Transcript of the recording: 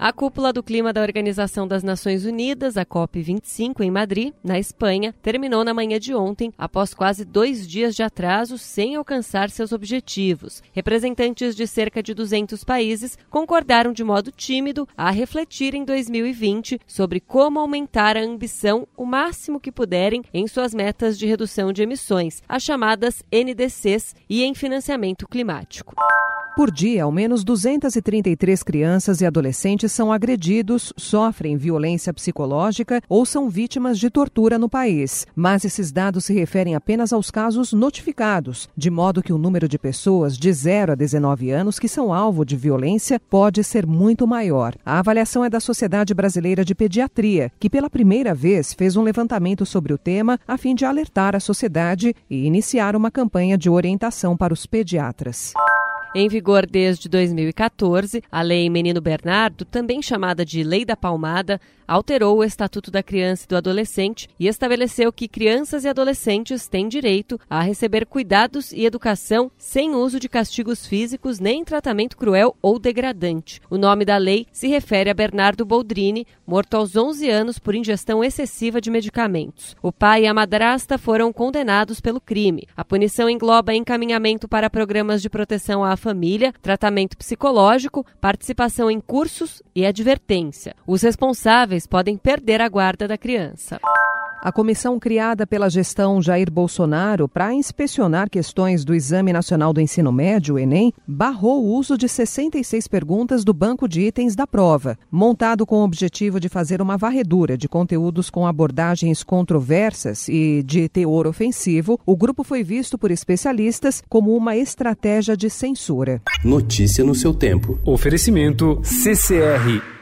A cúpula do clima da Organização das Nações Unidas, a COP25, em Madrid, na Espanha, terminou na manhã de ontem, após quase dois dias de atraso, sem alcançar seus objetivos. Representantes de cerca de 200 países concordaram de modo tímido a refletir em 2020 sobre como aumentar a ambição o máximo que puderem em suas metas de redução de emissões, as chamadas NDCs, e em financiamento climático. Por dia, ao menos 233 crianças e adolescentes são agredidos, sofrem violência psicológica ou são vítimas de tortura no país. Mas esses dados se referem apenas aos casos notificados, de modo que o número de pessoas de 0 a 19 anos que são alvo de violência pode ser muito maior. A avaliação é da Sociedade Brasileira de Pediatria, que pela primeira vez fez um levantamento sobre o tema a fim de alertar a sociedade e iniciar uma campanha de orientação para os pediatras. Em vigor desde 2014, a Lei Menino Bernardo, também chamada de Lei da Palmada, alterou o Estatuto da Criança e do Adolescente e estabeleceu que crianças e adolescentes têm direito a receber cuidados e educação sem uso de castigos físicos nem tratamento cruel ou degradante. O nome da lei se refere a Bernardo Boldrini, morto aos 11 anos por ingestão excessiva de medicamentos. O pai e a madrasta foram condenados pelo crime. A punição engloba encaminhamento para programas de proteção à família, tratamento psicológico, participação em cursos e advertência. Os responsáveis podem perder a guarda da criança. A comissão criada pela gestão Jair Bolsonaro para inspecionar questões do Exame Nacional do Ensino Médio, o Enem, barrou o uso de 66 perguntas do banco de itens da prova, montado com o objetivo de fazer uma varredura de conteúdos com abordagens controversas e de teor ofensivo. O grupo foi visto por especialistas como uma estratégia de censura. Notícia no seu tempo. Oferecimento CCR